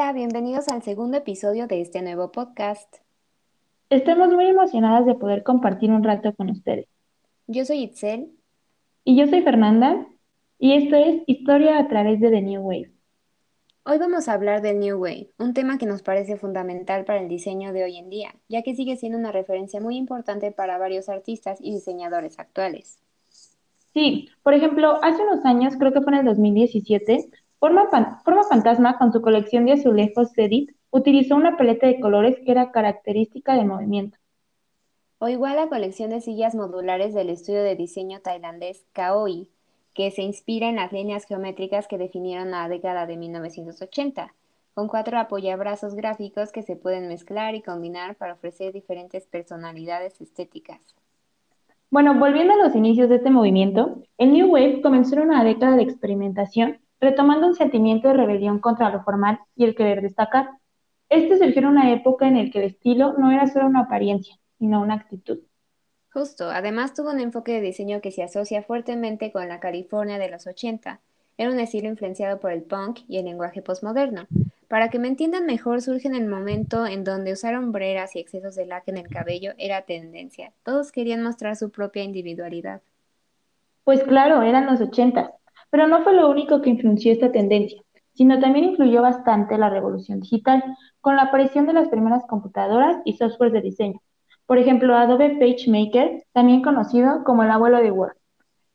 Hola, bienvenidos al segundo episodio de este nuevo podcast. Estamos muy emocionadas de poder compartir un rato con ustedes. Yo soy Itzel. Y yo soy Fernanda, y esto es Historia a través de The New Wave. Hoy vamos a hablar del New Wave, un tema que nos parece fundamental para el diseño de hoy en día, ya que sigue siendo una referencia muy importante para varios artistas y diseñadores actuales. Sí, por ejemplo, hace unos años, creo que fue en el 2017, Forma, Forma Fantasma, con su colección de azulejos Sedit, utilizó una paleta de colores que era característica del movimiento. O igual la colección de sillas modulares del estudio de diseño tailandés Kaoi, que se inspira en las líneas geométricas que definieron la década de 1980, con cuatro apoyabrazos gráficos que se pueden mezclar y combinar para ofrecer diferentes personalidades estéticas. Bueno, volviendo a los inicios de este movimiento, el New Wave comenzó en una década de experimentación, retomando un sentimiento de rebelión contra lo formal y el querer destacar. Este surgió en una época en la que el estilo no era solo una apariencia, sino una actitud. Justo, además tuvo un enfoque de diseño que se asocia fuertemente con la California de los 80. Era un estilo influenciado por el punk y el lenguaje postmoderno. Para que me entiendan mejor, surge en el momento en donde usar hombreras y excesos de laca en el cabello era tendencia. Todos querían mostrar su propia individualidad. Pues claro, eran los 80, pero no fue lo único que influenció esta tendencia, sino también influyó bastante la revolución digital, con la aparición de las primeras computadoras y software de diseño. Por ejemplo, Adobe PageMaker, también conocido como el abuelo de Word.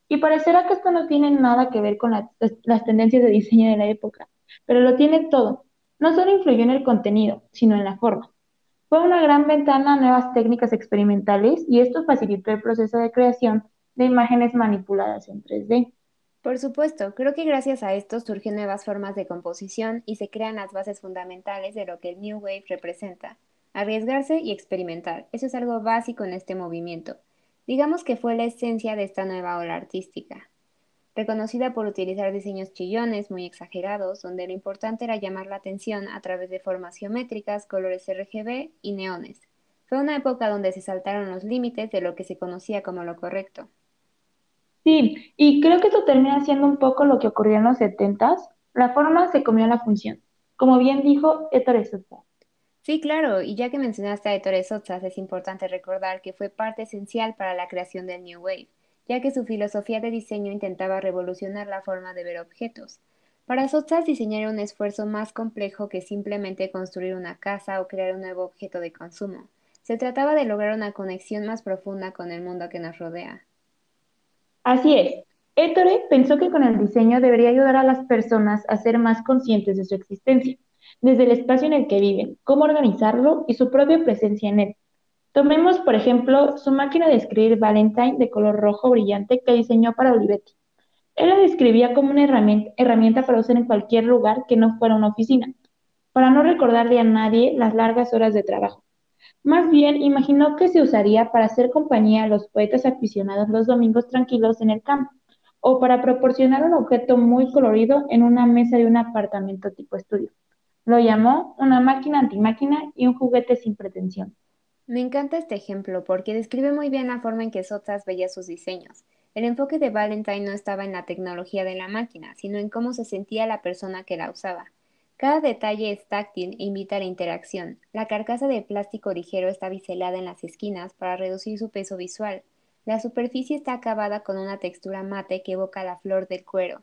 Y parecerá que esto no tiene nada que ver con las tendencias de diseño de la época, pero lo tiene todo. No solo influyó en el contenido, sino en la forma. Fue una gran ventana a nuevas técnicas experimentales y esto facilitó el proceso de creación de imágenes manipuladas en 3D. Por supuesto, creo que gracias a esto surgen nuevas formas de composición y se crean las bases fundamentales de lo que el New Wave representa, Arriesgarse y experimentar, eso es algo básico en este movimiento. Digamos que fue la esencia de esta nueva ola artística. Reconocida por utilizar diseños chillones muy exagerados, donde lo importante era llamar la atención a través de formas geométricas, colores RGB y neones. Fue una época donde se saltaron los límites de lo que se conocía como lo correcto. Sí, y creo que esto termina siendo un poco lo que ocurrió en los setentas. La forma se comió la función. Como bien dijo Ettore Sosa. Sí, claro, y ya que mencionaste a Ettore Sotsas, es importante recordar que fue parte esencial para la creación del New Wave, ya que su filosofía de diseño intentaba revolucionar la forma de ver objetos. Para Sotsas diseñar un esfuerzo más complejo que simplemente construir una casa o crear un nuevo objeto de consumo. Se trataba de lograr una conexión más profunda con el mundo que nos rodea. Así es. Ettore pensó que con el diseño debería ayudar a las personas a ser más conscientes de su existencia desde el espacio en el que viven, cómo organizarlo y su propia presencia en él. Tomemos, por ejemplo, su máquina de escribir Valentine de color rojo brillante que diseñó para Olivetti. Él la describía como una herramienta, herramienta para usar en cualquier lugar que no fuera una oficina, para no recordarle a nadie las largas horas de trabajo. Más bien, imaginó que se usaría para hacer compañía a los poetas aficionados los domingos tranquilos en el campo, o para proporcionar un objeto muy colorido en una mesa de un apartamento tipo estudio. Lo llamó una máquina antimáquina y un juguete sin pretensión. Me encanta este ejemplo porque describe muy bien la forma en que Sotas veía sus diseños. El enfoque de Valentine no estaba en la tecnología de la máquina, sino en cómo se sentía la persona que la usaba. Cada detalle es táctil e invita a la interacción. La carcasa de plástico ligero está biselada en las esquinas para reducir su peso visual. La superficie está acabada con una textura mate que evoca la flor del cuero.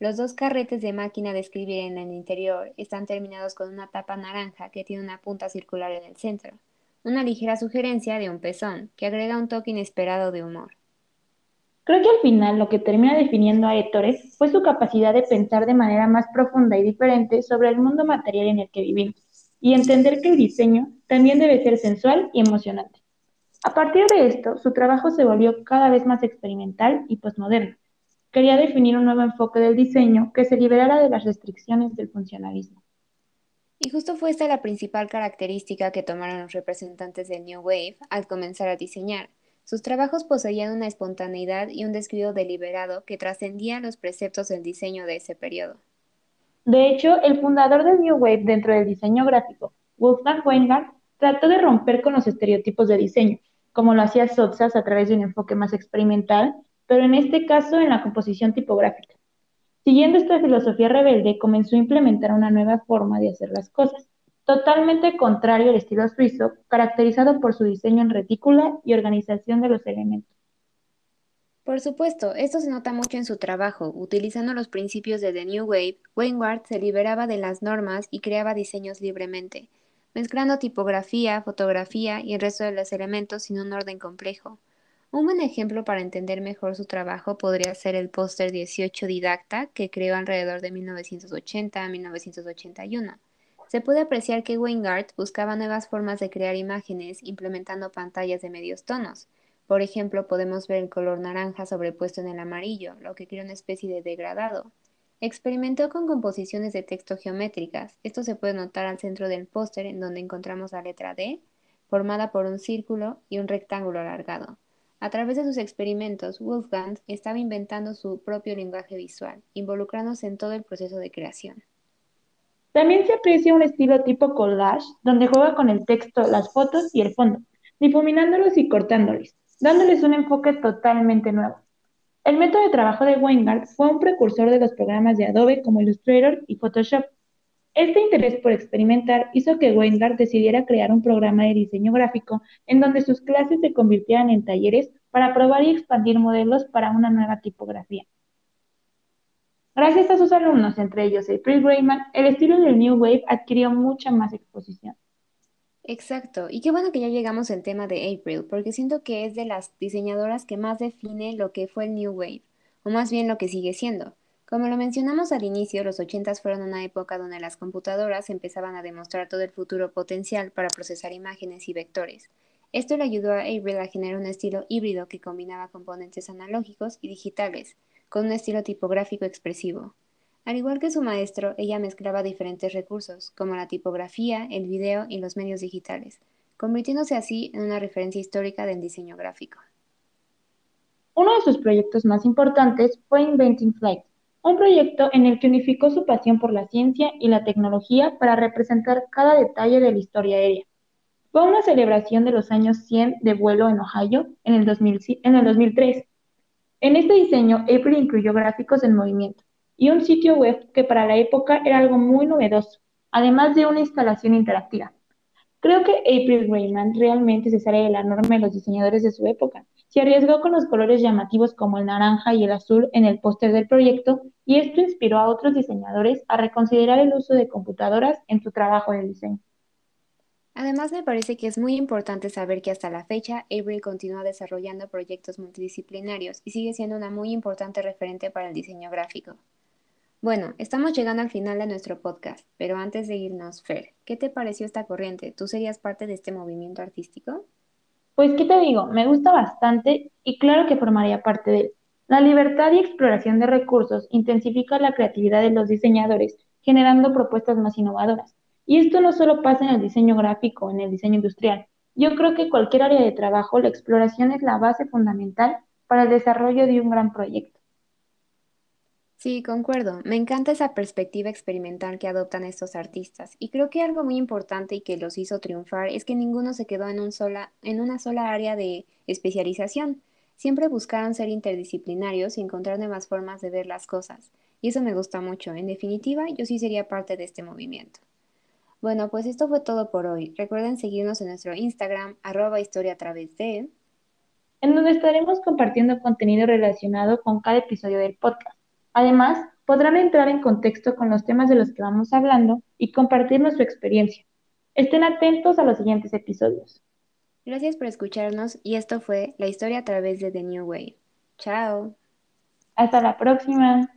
Los dos carretes de máquina de escribir en el interior están terminados con una tapa naranja que tiene una punta circular en el centro, una ligera sugerencia de un pezón, que agrega un toque inesperado de humor. Creo que al final lo que termina definiendo a Ettore fue su capacidad de pensar de manera más profunda y diferente sobre el mundo material en el que vivimos, y entender que el diseño también debe ser sensual y emocionante. A partir de esto, su trabajo se volvió cada vez más experimental y postmoderno, quería definir un nuevo enfoque del diseño que se liberara de las restricciones del funcionalismo. Y justo fue esta la principal característica que tomaron los representantes del New Wave al comenzar a diseñar. Sus trabajos poseían una espontaneidad y un descuido deliberado que trascendían los preceptos del diseño de ese periodo. De hecho, el fundador del New Wave dentro del diseño gráfico, Wolfgang Weingart, trató de romper con los estereotipos de diseño, como lo hacía Sotsas a través de un enfoque más experimental pero en este caso en la composición tipográfica. Siguiendo esta filosofía rebelde, comenzó a implementar una nueva forma de hacer las cosas, totalmente contrario al estilo suizo, caracterizado por su diseño en retícula y organización de los elementos. Por supuesto, esto se nota mucho en su trabajo. Utilizando los principios de The New Wave, Wainwright se liberaba de las normas y creaba diseños libremente, mezclando tipografía, fotografía y el resto de los elementos sin un orden complejo. Un buen ejemplo para entender mejor su trabajo podría ser el póster 18 Didacta que creó alrededor de 1980 a 1981. Se puede apreciar que Weingart buscaba nuevas formas de crear imágenes implementando pantallas de medios tonos, por ejemplo, podemos ver el color naranja sobrepuesto en el amarillo, lo que crea una especie de degradado. Experimentó con composiciones de texto geométricas. Esto se puede notar al centro del póster en donde encontramos la letra D, formada por un círculo y un rectángulo alargado. A través de sus experimentos, Wolfgang estaba inventando su propio lenguaje visual, involucrándose en todo el proceso de creación. También se aprecia un estilo tipo collage, donde juega con el texto, las fotos y el fondo, difuminándolos y cortándolos dándoles un enfoque totalmente nuevo. El método de trabajo de Weingart fue un precursor de los programas de Adobe como Illustrator y Photoshop. Este interés por experimentar hizo que Weingart decidiera crear un programa de diseño gráfico en donde sus clases se convirtieran en talleres para probar y expandir modelos para una nueva tipografía. Gracias a sus alumnos, entre ellos April Grayman, el estilo del New Wave adquirió mucha más exposición. Exacto, y qué bueno que ya llegamos al tema de April, porque siento que es de las diseñadoras que más define lo que fue el New Wave, o más bien lo que sigue siendo. Como lo mencionamos al inicio, los 80 fueron una época donde las computadoras empezaban a demostrar todo el futuro potencial para procesar imágenes y vectores. Esto le ayudó a April a generar un estilo híbrido que combinaba componentes analógicos y digitales, con un estilo tipográfico expresivo. Al igual que su maestro, ella mezclaba diferentes recursos, como la tipografía, el video y los medios digitales, convirtiéndose así en una referencia histórica del diseño gráfico. Uno de sus proyectos más importantes fue Inventing Flight, un proyecto en el que unificó su pasión por la ciencia y la tecnología para representar cada detalle de la historia aérea. Fue una celebración de los años 100 de vuelo en Ohio en el, 2003. En este diseño, April incluyó gráficos en movimiento, y un sitio web que para la época era algo muy novedoso, además de una instalación interactiva. Creo que April Rayman realmente se sale de la norma de los diseñadores de su época. Se arriesgó con los colores llamativos como el naranja y el azul en el póster del proyecto y esto inspiró a otros diseñadores a reconsiderar el uso de computadoras en su trabajo de diseño. Además, me parece que es muy importante saber que hasta la fecha, April continúa desarrollando proyectos multidisciplinarios y sigue siendo una muy importante referente para el diseño gráfico. Bueno, estamos llegando al final de nuestro podcast, pero antes de irnos, Fer, ¿qué te pareció esta corriente? ¿Tú serías parte de este movimiento artístico? Pues, ¿qué te digo? Me gusta bastante y claro que formaría parte de él. La libertad y exploración de recursos intensifica la creatividad de los diseñadores, generando propuestas más innovadoras. Y esto no solo pasa en el diseño gráfico en el diseño industrial. Yo creo que cualquier área de trabajo, la exploración es la base fundamental para el desarrollo de un gran proyecto. Sí, concuerdo. Me encanta esa perspectiva experimental que adoptan estos artistas. Y creo que algo muy importante y que los hizo triunfar es que ninguno se quedó en, un sola, en una sola área de especialización. Siempre buscaron ser interdisciplinarios y encontrar nuevas formas de ver las cosas. Y eso me gusta mucho. En definitiva, yo sí sería parte de este movimiento. Bueno, pues esto fue todo por hoy. Recuerden seguirnos en nuestro Instagram, arroba historia a través de... En donde estaremos compartiendo contenido relacionado con cada episodio del podcast. Además, podrán entrar en contexto con los temas de los que vamos hablando y compartirnos su experiencia. Estén atentos a los siguientes episodios. Gracias por escucharnos y esto fue La historia a través de The New Wave. Chao. Hasta la próxima.